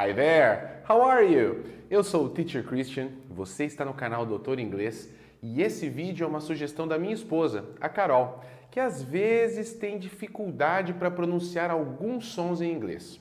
Hi there, how are you? Eu sou o Teacher Christian, você está no canal Doutor Inglês e esse vídeo é uma sugestão da minha esposa, a Carol, que às vezes tem dificuldade para pronunciar alguns sons em inglês.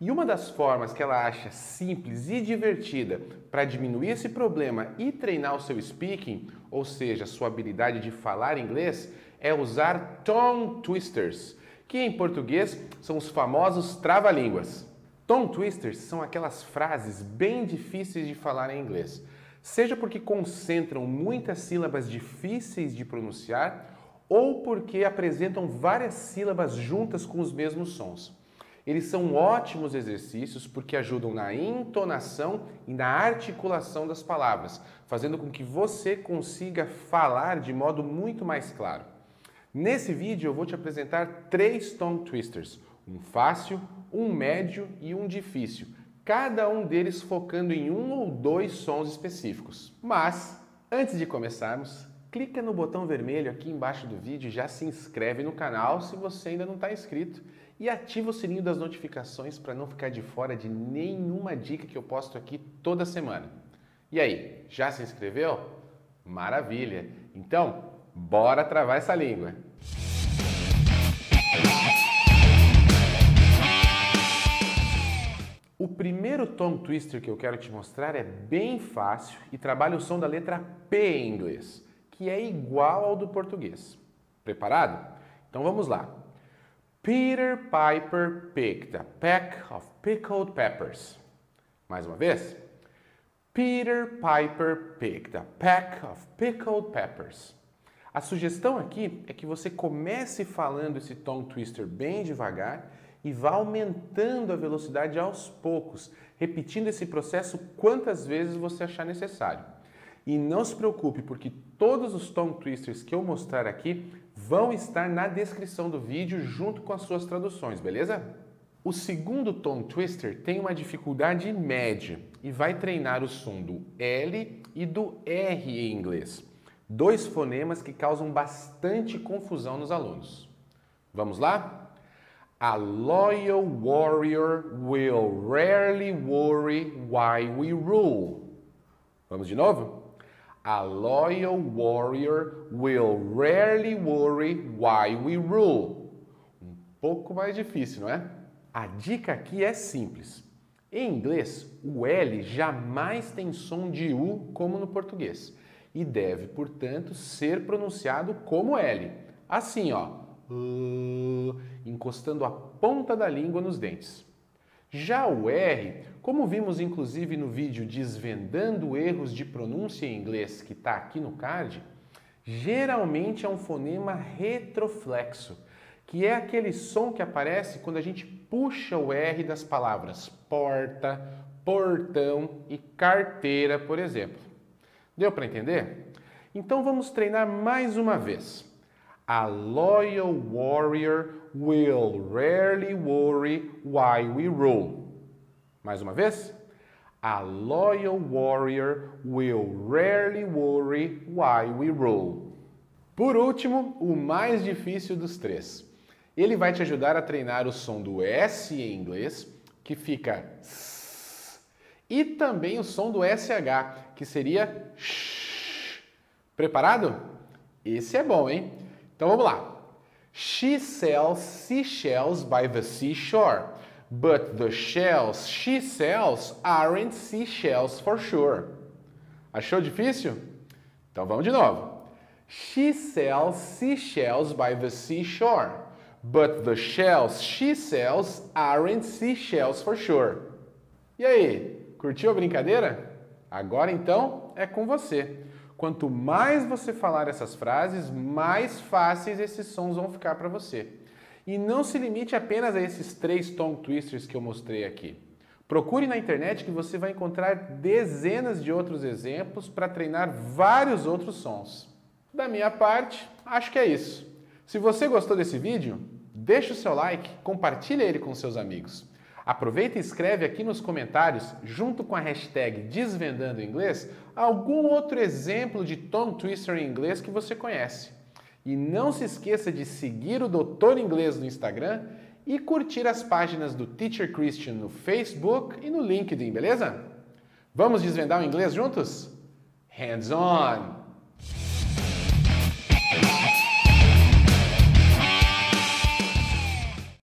E uma das formas que ela acha simples e divertida para diminuir esse problema e treinar o seu speaking, ou seja, sua habilidade de falar inglês, é usar tongue twisters, que em português são os famosos trava-línguas. Tongue twisters são aquelas frases bem difíceis de falar em inglês, seja porque concentram muitas sílabas difíceis de pronunciar ou porque apresentam várias sílabas juntas com os mesmos sons. Eles são ótimos exercícios porque ajudam na entonação e na articulação das palavras, fazendo com que você consiga falar de modo muito mais claro. Nesse vídeo eu vou te apresentar três tongue twisters, um fácil, um médio e um difícil, cada um deles focando em um ou dois sons específicos. Mas, antes de começarmos, clica no botão vermelho aqui embaixo do vídeo e já se inscreve no canal se você ainda não está inscrito e ativa o sininho das notificações para não ficar de fora de nenhuma dica que eu posto aqui toda semana. E aí, já se inscreveu? Maravilha! Então, bora travar essa língua! O primeiro tongue twister que eu quero te mostrar é bem fácil e trabalha o som da letra P em inglês, que é igual ao do português. Preparado? Então vamos lá. Peter Piper picked a peck of pickled peppers. Mais uma vez. Peter Piper picked a peck of pickled peppers. A sugestão aqui é que você comece falando esse tongue twister bem devagar e vá aumentando a velocidade aos poucos, repetindo esse processo quantas vezes você achar necessário. E não se preocupe, porque todos os tongue twisters que eu mostrar aqui vão estar na descrição do vídeo junto com as suas traduções, beleza? O segundo tongue twister tem uma dificuldade média e vai treinar o som do L e do R em inglês dois fonemas que causam bastante confusão nos alunos. Vamos lá? A loyal warrior will rarely worry why we rule. Vamos de novo? A loyal warrior will rarely worry why we rule. Um pouco mais difícil, não é? A dica aqui é simples. Em inglês, o L jamais tem som de U como no português e deve, portanto, ser pronunciado como L. Assim, ó, encostando a ponta da língua nos dentes. Já o R, como vimos inclusive no vídeo Desvendando Erros de Pronúncia em Inglês, que está aqui no card, geralmente é um fonema retroflexo, que é aquele som que aparece quando a gente puxa o R das palavras porta, portão e carteira, por exemplo. Deu para entender? Então vamos treinar mais uma vez. A loyal warrior will rarely worry why we rule. Mais uma vez. A loyal warrior will rarely worry why we rule. Por último, o mais difícil dos três. Ele vai te ajudar a treinar o som do S em inglês, que fica s, e também o som do SH, que seria sh. Preparado? Esse é bom, hein? Então vamos lá. She sells seashells by the seashore, but the shells she sells aren't seashells for sure. Achou difícil? Então vamos de novo. She sells seashells by the seashore, but the shells she sells aren't seashells for sure. E aí, curtiu a brincadeira? Agora então é com você. Quanto mais você falar essas frases, mais fáceis esses sons vão ficar para você. E não se limite apenas a esses três tongue twisters que eu mostrei aqui. Procure na internet que você vai encontrar dezenas de outros exemplos para treinar vários outros sons. Da minha parte, acho que é isso. Se você gostou desse vídeo, deixe o seu like, compartilhe ele com seus amigos. Aproveita e escreve aqui nos comentários, junto com a hashtag Desvendando Inglês, algum outro exemplo de tongue twister em inglês que você conhece. E não se esqueça de seguir o Doutor Inglês no Instagram e curtir as páginas do Teacher Christian no Facebook e no LinkedIn, beleza? Vamos desvendar o inglês juntos? Hands on!